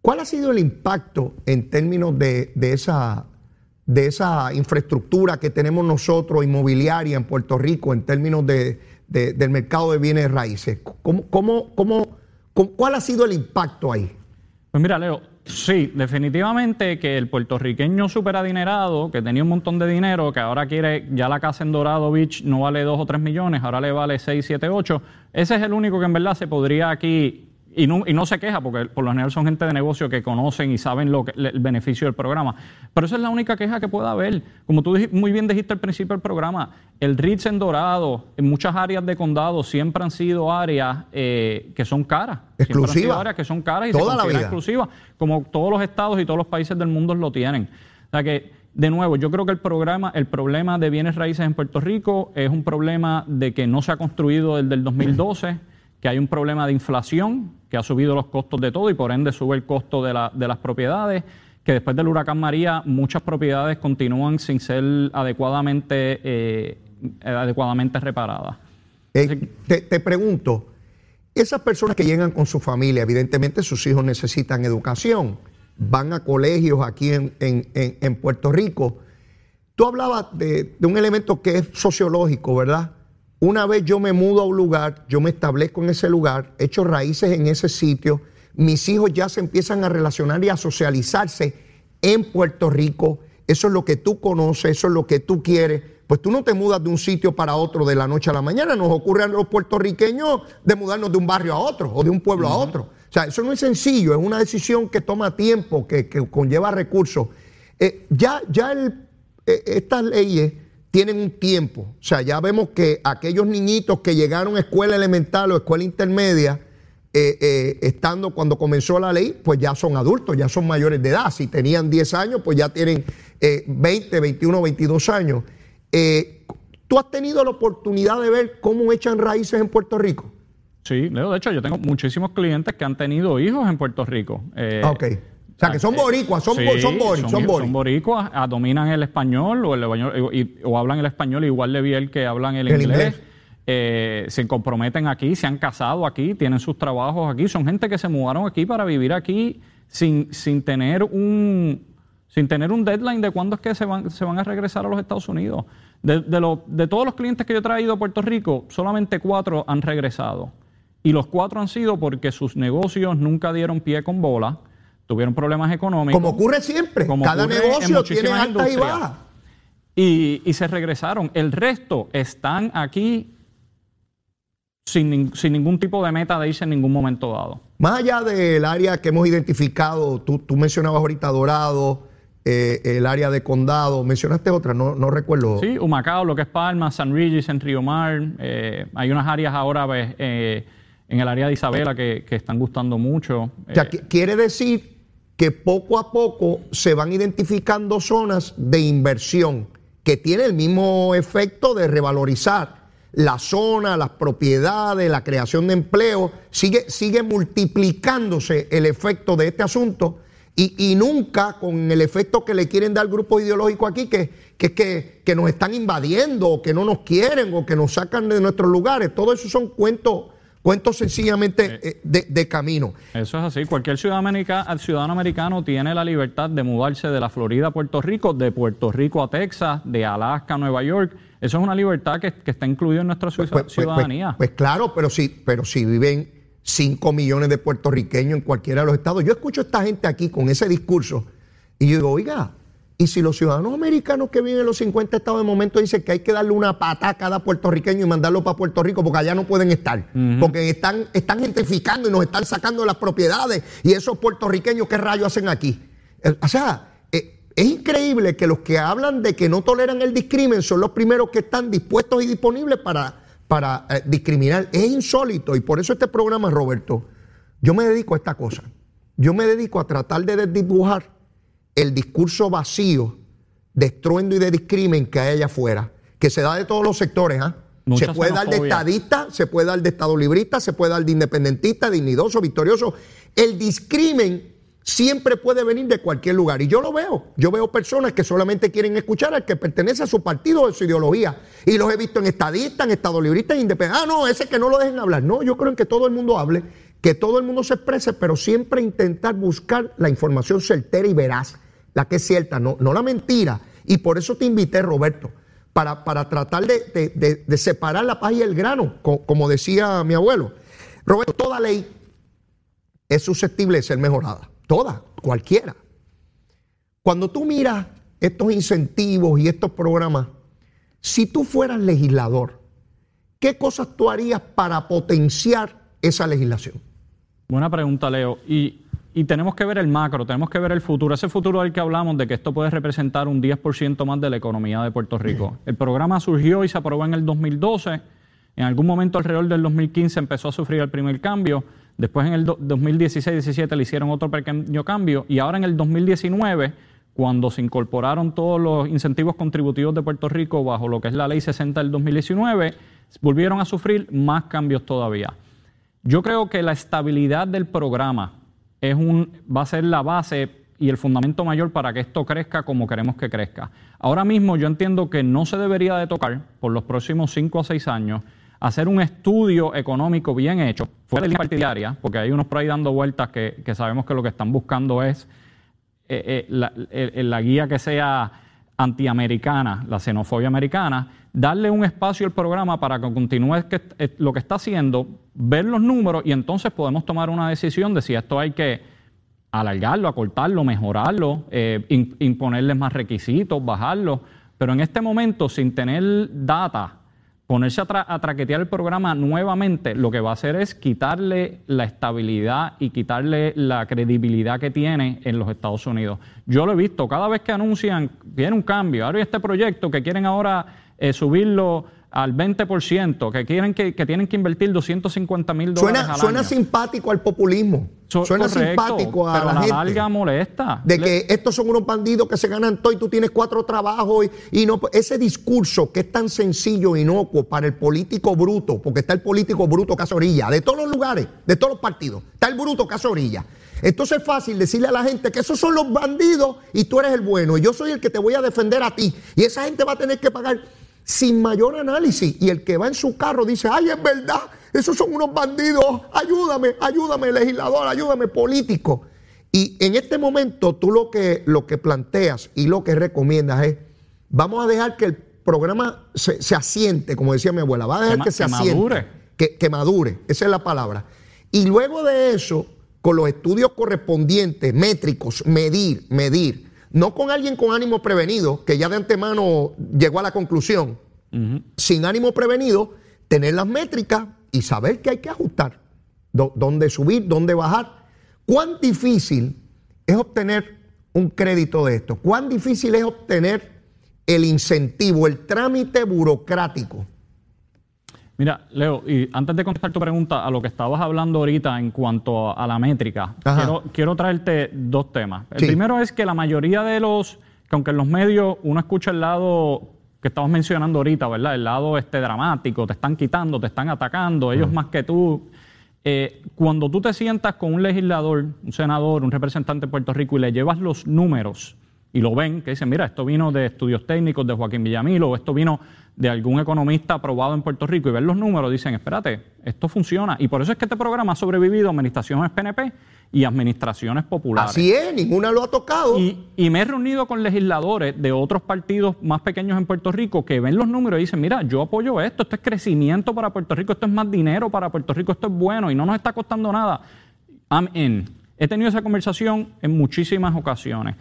¿Cuál ha sido el impacto en términos de, de esa de esa infraestructura que tenemos nosotros inmobiliaria en Puerto Rico en términos de, del mercado de bienes raíces. ¿Cómo, cómo, cómo, ¿Cuál ha sido el impacto ahí?
Pues mira, Leo, sí, definitivamente que el puertorriqueño súper adinerado, que tenía un montón de dinero, que ahora quiere, ya la casa en Dorado Beach no vale 2 o 3 millones, ahora le vale 6, 7, 8, ese es el único que en verdad se podría aquí y no, y no se queja, porque por lo general son gente de negocio que conocen y saben lo que, el beneficio del programa. Pero esa es la única queja que pueda haber. Como tú muy bien dijiste al principio del programa, el RITS en Dorado, en muchas áreas de condado, siempre han sido áreas eh, que son caras.
Exclusivas.
áreas que son caras y Toda se exclusivas, como todos los estados y todos los países del mundo lo tienen. O sea que, de nuevo, yo creo que el programa, el problema de bienes raíces en Puerto Rico es un problema de que no se ha construido desde el 2012 que hay un problema de inflación que ha subido los costos de todo y por ende sube el costo de, las propiedades, que después del huracán María muchas propiedades continúan sin ser adecuadamente, eh, adecuadamente reparadas.
Eh, te, pregunto, esas personas que llegan con su familia, evidentemente sus hijos necesitan educación, van a colegios aquí en, Puerto Rico. Tú hablabas de, de un elemento que es sociológico, ¿verdad? Una vez yo me mudo a un lugar, yo me establezco en ese lugar, echo raíces en ese sitio, mis hijos ya se empiezan a relacionar y a socializarse en Puerto Rico. Eso es lo que tú conoces, eso es lo que tú quieres. Pues tú no te mudas de un sitio para otro de la noche a la mañana. Nos ocurre a los puertorriqueños de mudarnos de un barrio a otro o de un pueblo a otro. O sea, eso no es sencillo, es una decisión que toma tiempo, que, conlleva recursos. Eh, ya ya eh, estas leyes tienen un tiempo. O sea, ya vemos que aquellos niñitos que llegaron a escuela elemental o escuela intermedia, eh, eh, estando cuando comenzó la ley, pues ya son adultos, ya son mayores de edad. Si tenían 10 años, pues ya tienen 20, 21, 22 años. Eh, ¿Tú has tenido la oportunidad de ver cómo echan raíces en Puerto Rico?
Sí, de hecho yo tengo muchísimos clientes que han tenido hijos en Puerto Rico.
ok. O sea, que son boricuas, son, son, son,
son, boricuas, ah, dominan el español o, el, o hablan el español igual de bien que hablan el, inglés. Eh, se comprometen aquí, se han casado aquí, tienen sus trabajos aquí. Son gente que se mudaron aquí para vivir aquí sin, sin tener un sin tener un deadline de cuándo es que se van, se van a regresar a los Estados Unidos. De, de, de todos los clientes que yo he traído a Puerto Rico, solamente cuatro han regresado. Y los cuatro han sido porque sus negocios nunca dieron pie con bola tuvieron problemas económicos.
Como ocurre siempre, cada negocio tiene altas y bajas.
Y, se regresaron. El resto están aquí sin, sin, ningún tipo de meta de irse en ningún momento dado.
Más allá del área que hemos identificado, tú, tú mencionabas ahorita Dorado, eh, el área de condado, mencionaste otra, no, no recuerdo.
Sí, Humacao, lo que es Palma, San Regis, en Río Mar, eh, hay unas áreas ahora eh, en el área de Isabela que, que están gustando mucho.
O sea, quiere decir que poco a poco se van identificando zonas de inversión que tiene el mismo efecto de revalorizar la zona, las propiedades, la creación de empleo, sigue, sigue multiplicándose el efecto de este asunto y, nunca con el efecto que le quieren dar grupos ideológicos aquí, que, que, que, nos están invadiendo, o que no nos quieren, o que nos sacan de nuestros lugares. Todo eso son cuentos cuentos sencillamente eh, de, de, camino.
Eso es así. Cualquier ciudadano, ciudadano americano tiene la libertad de mudarse de la Florida a Puerto Rico, de Puerto Rico a Texas, de Alaska a Nueva York. Eso es una libertad que, está incluida en nuestra pues, pues, pues, ciudadanía.
Pues, claro, pero si, pero si viven 5 millones de puertorriqueños en cualquiera de los estados. Yo escucho a esta gente aquí con ese discurso y yo digo, oiga, y si los ciudadanos americanos que viven en los 50 estados de momento dicen que hay que darle una pata a cada puertorriqueño y mandarlo para Puerto Rico porque allá no pueden estar, porque están, están gentrificando y nos están sacando las propiedades y esos puertorriqueños, ¿qué rayos hacen aquí? Eh, o sea, eh, es increíble que los que hablan de que no toleran el discrimen son los primeros que están dispuestos y disponibles para para eh, discriminar. Es insólito y por eso este programa, Roberto, yo me dedico a esta cosa. Yo me dedico a tratar de desdibujar el discurso vacío de estruendo y de discrimen que hay allá afuera, que se da de todos los sectores. ¿ah? Se puede dar de estadista, se puede dar de estado librista, se puede dar de independentista, dignidoso, victorioso. El discrimen siempre puede venir de cualquier lugar. Y yo lo veo. Yo veo personas que solamente quieren escuchar al que pertenece a su partido o a su ideología. Y los he visto en estadistas, en estado libristas, en independientes. Ah, no, ese que no lo dejen hablar. No, yo creo en que todo el mundo hable, que todo el mundo se exprese, pero siempre intentar buscar la información certera y veraz, la que es cierta, no, no la mentira. Y por eso te invité, Roberto, para, para tratar de, separar la paz y el grano, como decía mi abuelo. Roberto, toda ley es susceptible de ser mejorada Todas, cualquiera. Cuando tú miras estos incentivos y estos programas, si tú fueras legislador, ¿qué cosas tú harías para potenciar esa legislación?
Buena pregunta, Leo. Tenemos que ver el macro, tenemos que ver el futuro. Ese futuro del que hablamos, de que esto puede representar un 10% más de la economía de Puerto Rico. El programa surgió y se aprobó en el 2012. En algún momento alrededor del 2015 empezó a sufrir el primer cambio Después en el 2016-17 le hicieron otro pequeño cambio y ahora en el 2019, cuando se incorporaron todos los incentivos contributivos de Puerto Rico bajo lo que es la ley 60 del 2019, volvieron a sufrir más cambios todavía. Yo creo que la estabilidad del programa es un, va a ser la base y el fundamento mayor para que esto crezca como queremos que crezca. Ahora mismo yo entiendo que no se debería de tocar por los próximos cinco o seis años hacer un estudio económico bien hecho, fuera de línea partidaria, porque hay unos por ahí dando vueltas que, sabemos que lo que están buscando es eh, eh, la, guía que sea antiamericana, la xenofobia americana, darle un espacio al programa para que continúe eh, lo que está haciendo, ver los números y entonces podemos tomar una decisión de si esto hay que alargarlo, acortarlo, mejorarlo, imponerles más requisitos, bajarlo. Pero en este momento, sin tener data ponerse a, traquetear el programa nuevamente, lo que va a hacer es quitarle la estabilidad y quitarle la credibilidad que tiene en los Estados Unidos. Yo lo he visto, cada vez que anuncian, viene un cambio, ahora hay este proyecto que quieren ahora eh, subirlo al 20%, que quieren que, tienen que invertir 250 mil dólares
suena, suena simpático al populismo. suena simpático a la,
larga molesta.
De que estos son unos bandidos que se ganan todo y tú tienes cuatro trabajos y, no ese discurso que es tan sencillo e inocuo para el político bruto, porque está el político bruto que hace orilla, de todos los lugares, de todos los partidos, está el bruto que hace orilla. Entonces es fácil decirle a la gente que esos son los bandidos y tú eres el bueno y yo soy el que te voy a defender a ti. Y esa gente va a tener que pagar sin mayor análisis. Y el que va en su carro dice, ay, es verdad, esos son unos bandidos, ayúdame, ayúdame, legislador, ayúdame, político. Y en este momento tú lo que, lo que planteas y lo que recomiendas es, vamos a dejar que el programa se, asiente, como decía mi abuela, va a dejar que, se asiente. Madure. Que, que madure, esa es la palabra. Y luego de eso, con los estudios correspondientes, métricos, medir, medir no con alguien con ánimo prevenido, que ya de antemano llegó a la conclusión, sin ánimo prevenido, tener las métricas y saber que hay que ajustar, dónde subir, dónde bajar. ¿Cuán difícil es obtener un crédito de esto? ¿Cuán difícil es obtener el incentivo, el trámite burocrático?
Mira, Leo, y antes de contestar tu pregunta a lo que estabas hablando ahorita en cuanto a la métrica, quiero, traerte dos temas. El primero es que la mayoría de los, que aunque en los medios uno escucha el lado que estabas mencionando ahorita, ¿verdad? El lado este dramático, te están quitando, te están atacando, ellos más que tú. Eh, cuando tú te sientas con un legislador, un senador, un representante de Puerto Rico y le llevas los números y lo ven, que dicen, mira, esto vino de estudios técnicos de Joaquín Villamil o esto vino de algún economista aprobado en Puerto Rico y ven los números, dicen, espérate, esto funciona. Y por eso es que este programa ha sobrevivido a administraciones PNP y administraciones populares.
Así es, ninguna lo ha tocado.
Y, y, me he reunido con legisladores de otros partidos más pequeños en Puerto Rico que ven los números y dicen, mira, yo apoyo esto, esto es crecimiento para Puerto Rico, esto es más dinero para Puerto Rico, esto es bueno y no nos está costando nada. I'm in. He tenido esa conversación en muchísimas ocasiones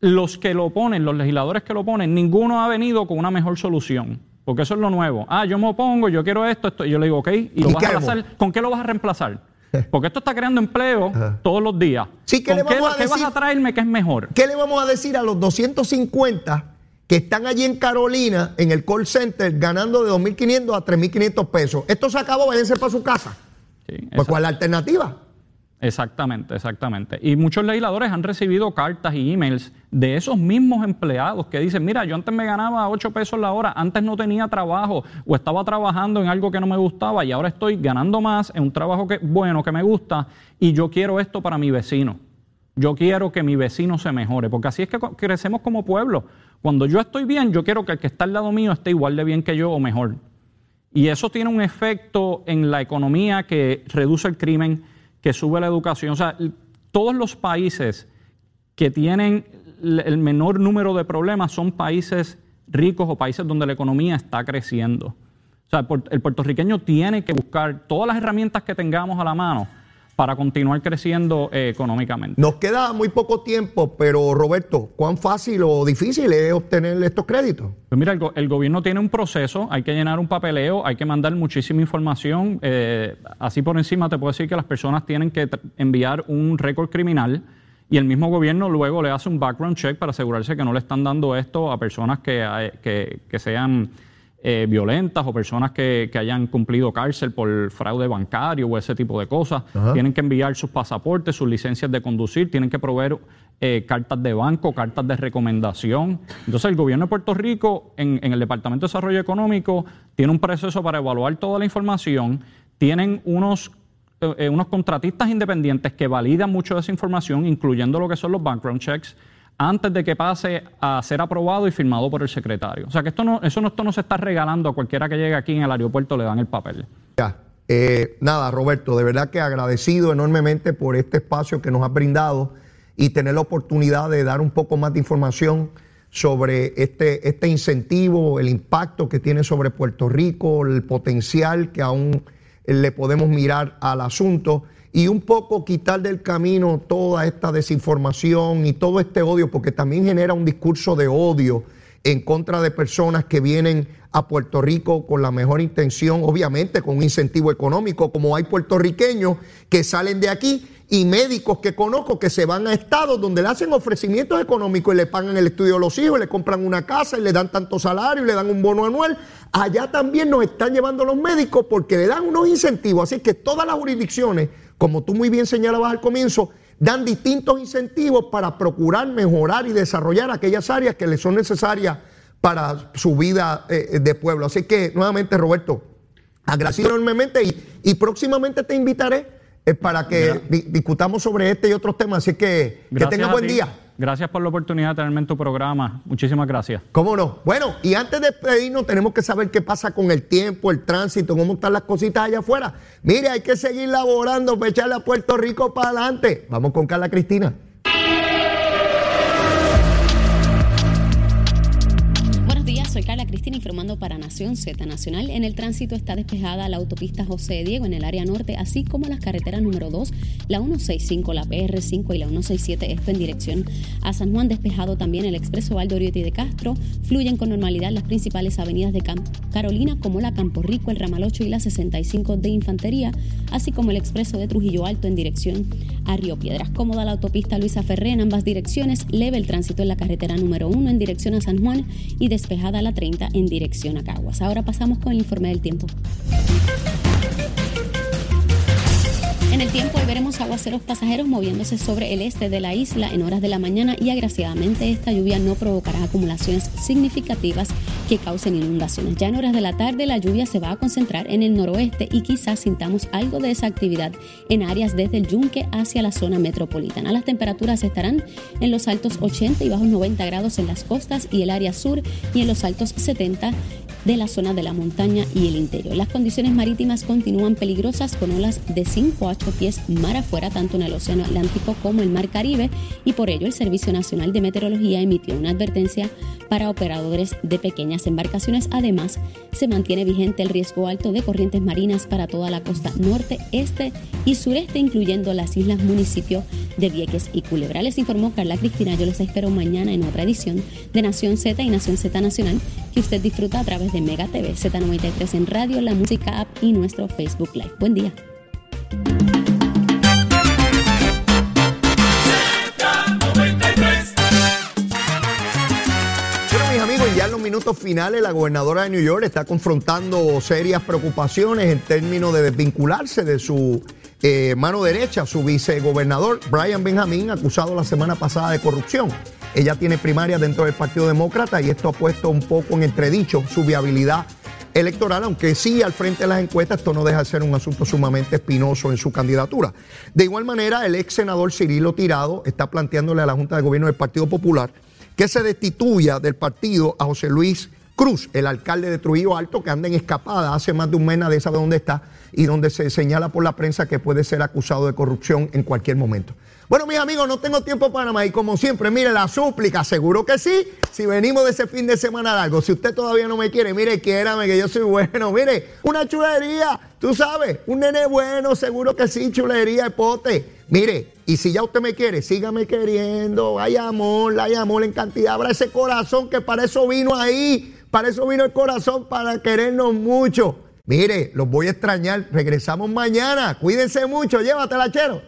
los que lo ponen, los legisladores que lo ponen, ninguno ha venido con una mejor solución. Porque eso es lo nuevo. Ah, yo me opongo, yo quiero esto, esto. Y yo le digo, ok, ¿y, lo vas a hacer? ¿Con qué lo vas a reemplazar? Porque esto está creando empleo todos los días.
Sí, ¿qué, le vamos
a decir? vas a traerme que es mejor?
¿Qué le vamos a decir a los 250 que están allí en Carolina, en el call center, ganando de 2.500 a 3.500 pesos? Esto se acabó, váyanse para su casa. pues, ¿cuál es la alternativa?
Exactamente, exactamente. Y muchos legisladores han recibido cartas y emails de esos mismos empleados que dicen, mira, yo antes me ganaba 8 pesos la hora, antes no tenía trabajo o estaba trabajando en algo que no me gustaba y ahora estoy ganando más en un trabajo que bueno, que me gusta y yo quiero esto para mi vecino. Yo quiero que mi vecino se mejore, porque así es que crecemos como pueblo. Cuando yo estoy bien, yo quiero que el que está al lado mío esté igual de bien que yo o mejor. Y eso tiene un efecto en la economía que reduce el crimen, que sube la educación. O sea, todos los países que tienen el menor número de problemas son países ricos o países donde la economía está creciendo. O sea, el puertorriqueño tiene que buscar todas las herramientas que tengamos a la mano para continuar creciendo eh, económicamente.
Nos queda muy poco tiempo, pero Roberto, ¿cuán fácil o difícil es obtener estos créditos?
Pues mira, el, gobierno tiene un proceso, hay que llenar un papeleo, hay que mandar muchísima información. Eh, así por encima te puedo decir que las personas tienen que enviar un récord criminal y el mismo gobierno luego le hace un background check para asegurarse que no le están dando esto a personas que, eh, que, que sean eh, violentas o personas que, hayan cumplido cárcel por fraude bancario o ese tipo de cosas. Tienen que enviar sus pasaportes, sus licencias de conducir, tienen que proveer eh, cartas de banco, cartas de recomendación. Entonces el gobierno de Puerto Rico en, el Departamento de Desarrollo Económico tiene un proceso para evaluar toda la información, tienen unos eh, unos contratistas independientes que validan mucho de esa información, incluyendo lo que son los background checks, antes de que pase a ser aprobado y firmado por el secretario. O sea que esto no, eso no, esto no se está regalando a cualquiera que llegue aquí en el aeropuerto, le dan el papel.
Ya. Eh, nada, Roberto, de verdad que agradecido enormemente por este espacio que nos has brindado y tener la oportunidad de dar un poco más de información sobre este, este incentivo, el impacto que tiene sobre Puerto Rico, el potencial que aún le podemos mirar al asunto y un poco quitar del camino toda esta desinformación y todo este odio, porque también genera un discurso de odio en contra de personas que vienen a Puerto Rico con la mejor intención, obviamente con un incentivo económico, como hay puertorriqueños que salen de aquí y médicos que conozco que se van a estados donde le hacen ofrecimientos económicos y le pagan el estudio a los hijos, le compran una casa y le dan tanto salario y le dan un bono anual. Allá también nos están llevando los médicos porque le dan unos incentivos. Así que todas las jurisdicciones como tú muy bien señalabas al comienzo, dan distintos incentivos para procurar mejorar y desarrollar aquellas áreas que les son necesarias para su vida eh, de pueblo. Así que, nuevamente, Roberto, agradecido enormemente y, próximamente te invitaré eh, para que discutamos sobre este y otros temas. Así que, que tenga buen día.
Gracias por la oportunidad de tenerme en tu programa. Muchísimas gracias.
¿Cómo no? Bueno, y antes de despedirnos, tenemos que saber qué pasa con el tiempo, el tránsito, cómo están las cositas allá afuera. Mire, hay que seguir laborando para echarle a Puerto Rico para adelante. Vamos con Carla Cristina.
Cristina informando para Nación Z Nacional. En el tránsito está despejada la autopista José Diego en el área norte, así como las carreteras número 2, la 165, la PR5 y la 167 F en dirección a San Juan. Despejado también el expreso Aldo y de Castro. Fluyen con normalidad las principales avenidas de Carolina, como la Campo Rico, el Ramal 8 y la 65 de Infantería, así como el expreso de Trujillo Alto en dirección a Río Piedras. Cómoda la autopista Luisa Ferré en ambas direcciones. Leve el tránsito en la carretera número 1 en dirección a San Juan y despejada la 30 en dirección a Caguas. Ahora pasamos con el informe del tiempo. En el tiempo hoy veremos aguaceros pasajeros moviéndose sobre el este de la isla en horas de la mañana y agraciadamente esta lluvia no provocará acumulaciones significativas que causen inundaciones. Ya en horas de la tarde la lluvia se va a concentrar en el noroeste y quizás sintamos algo de esa actividad en áreas desde el yunque hacia la zona metropolitana. Las temperaturas estarán en los altos 80 y bajos 90 grados en las costas y el área sur y en los altos 70 de la zona de la montaña y el interior. Las condiciones marítimas continúan peligrosas con olas de 5 a 8 pies mar afuera, tanto en el Océano Atlántico como el Mar Caribe, y por ello el Servicio Nacional de Meteorología emitió una advertencia para operadores de pequeñas embarcaciones. Además, se mantiene vigente el riesgo alto de corrientes marinas para toda la costa norte, este y sureste, incluyendo las islas municipios de Vieques y Culebra. Les informó Carla Cristina. Yo les espero mañana en otra edición de Nación Z y Nación Z Nacional que usted disfruta a través de Mega TV, Z93 en radio, la música app y nuestro Facebook Live. Buen día.
Bueno, mis amigos, ya en los minutos finales la gobernadora de New York está confrontando serias preocupaciones en términos de desvincularse de su eh, mano derecha, su vicegobernador Brian Benjamin, acusado la semana pasada de corrupción. Ella tiene primaria dentro del Partido Demócrata y esto ha puesto un poco en entredicho su viabilidad electoral, aunque sí al frente de las encuestas esto no deja de ser un asunto sumamente espinoso en su candidatura. De igual manera, el ex senador Cirilo Tirado está planteándole a la Junta de Gobierno del Partido Popular que se destituya del partido a José Luis Cruz, el alcalde de Trujillo Alto, que anda en escapada hace más de un mes, nadie sabe dónde está, y donde se señala por la prensa que puede ser acusado de corrupción en cualquier momento. Bueno, mis amigos, no tengo tiempo para más y como siempre, mire la súplica, seguro que sí, si venimos de ese fin de semana largo, si usted todavía no me quiere, mire, quiérame que yo soy bueno, mire, una chulería, tú sabes, un nene bueno, seguro que sí, chulería de pote. Mire, y si ya usted me quiere, sígame queriendo, hay amor, hay amor en cantidad, abra ese corazón que para eso vino ahí, para eso vino el corazón, para querernos mucho. Mire, los voy a extrañar. Regresamos mañana. Cuídense mucho. Llévatela, chero.